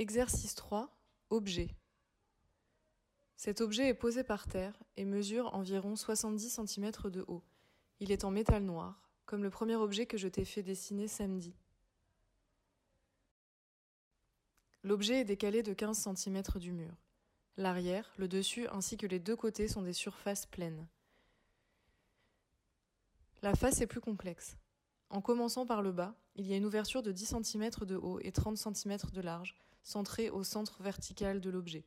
Exercice 3. Objet. Cet objet est posé par terre et mesure environ 70 cm de haut. Il est en métal noir, comme le premier objet que je t'ai fait dessiner samedi. L'objet est décalé de 15 cm du mur. L'arrière, le dessus ainsi que les deux côtés sont des surfaces pleines. La face est plus complexe. En commençant par le bas, il y a une ouverture de 10 cm de haut et 30 cm de large, centrée au centre vertical de l'objet.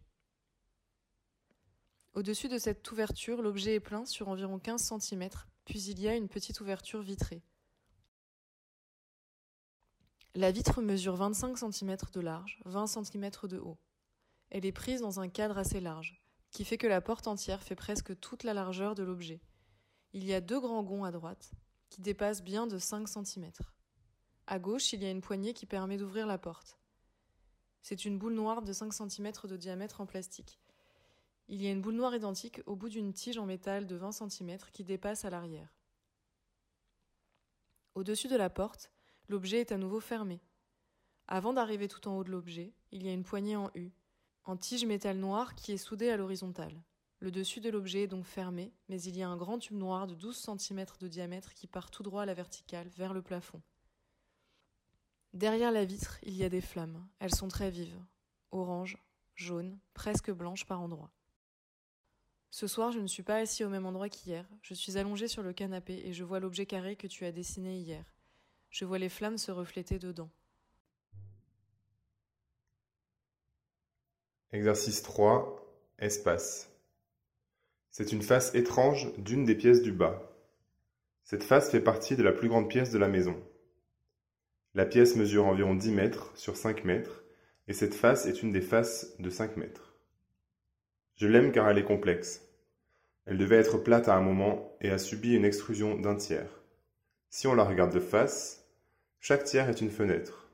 Au-dessus de cette ouverture, l'objet est plein sur environ 15 cm, puis il y a une petite ouverture vitrée. La vitre mesure 25 cm de large, 20 cm de haut. Elle est prise dans un cadre assez large, qui fait que la porte entière fait presque toute la largeur de l'objet. Il y a deux grands gonds à droite, qui dépassent bien de 5 cm. À gauche, il y a une poignée qui permet d'ouvrir la porte. C'est une boule noire de 5 cm de diamètre en plastique. Il y a une boule noire identique au bout d'une tige en métal de 20 cm qui dépasse à l'arrière. Au-dessus de la porte, l'objet est à nouveau fermé. Avant d'arriver tout en haut de l'objet, il y a une poignée en U, en tige métal noir qui est soudée à l'horizontale. Le dessus de l'objet est donc fermé, mais il y a un grand tube noir de 12 cm de diamètre qui part tout droit à la verticale, vers le plafond. Derrière la vitre, il y a des flammes. Elles sont très vives. Orange, jaune, presque blanches par endroits. Ce soir, je ne suis pas assis au même endroit qu'hier. Je suis allongé sur le canapé et je vois l'objet carré que tu as dessiné hier. Je vois les flammes se refléter dedans. Exercice 3. Espace. C'est une face étrange d'une des pièces du bas. Cette face fait partie de la plus grande pièce de la maison. La pièce mesure environ 10 mètres sur 5 mètres, et cette face est une des faces de 5 mètres. Je l'aime car elle est complexe. Elle devait être plate à un moment et a subi une extrusion d'un tiers. Si on la regarde de face, chaque tiers est une fenêtre.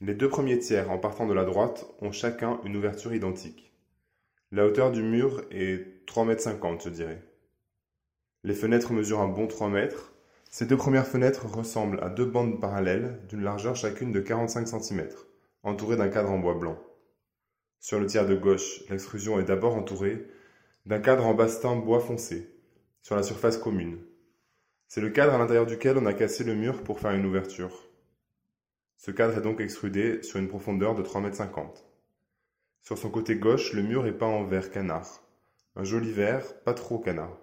Les deux premiers tiers en partant de la droite ont chacun une ouverture identique. La hauteur du mur est 3 mètres 50, je dirais. Les fenêtres mesurent un bon 3 mètres ces deux premières fenêtres ressemblent à deux bandes parallèles d'une largeur chacune de 45 cm, entourées d'un cadre en bois blanc. Sur le tiers de gauche, l'extrusion est d'abord entourée d'un cadre en bastin bois foncé, sur la surface commune. C'est le cadre à l'intérieur duquel on a cassé le mur pour faire une ouverture. Ce cadre est donc extrudé sur une profondeur de 3,50 m. Sur son côté gauche, le mur est peint en vert canard. Un joli vert, pas trop canard.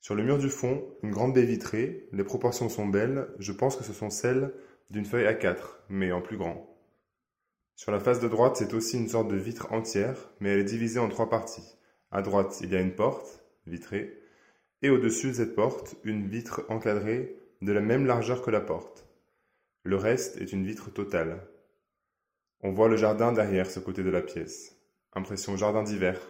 Sur le mur du fond, une grande baie vitrée, les proportions sont belles, je pense que ce sont celles d'une feuille A4, mais en plus grand. Sur la face de droite, c'est aussi une sorte de vitre entière, mais elle est divisée en trois parties. À droite, il y a une porte, vitrée, et au-dessus de cette porte, une vitre encadrée de la même largeur que la porte. Le reste est une vitre totale. On voit le jardin derrière ce côté de la pièce. Impression jardin d'hiver.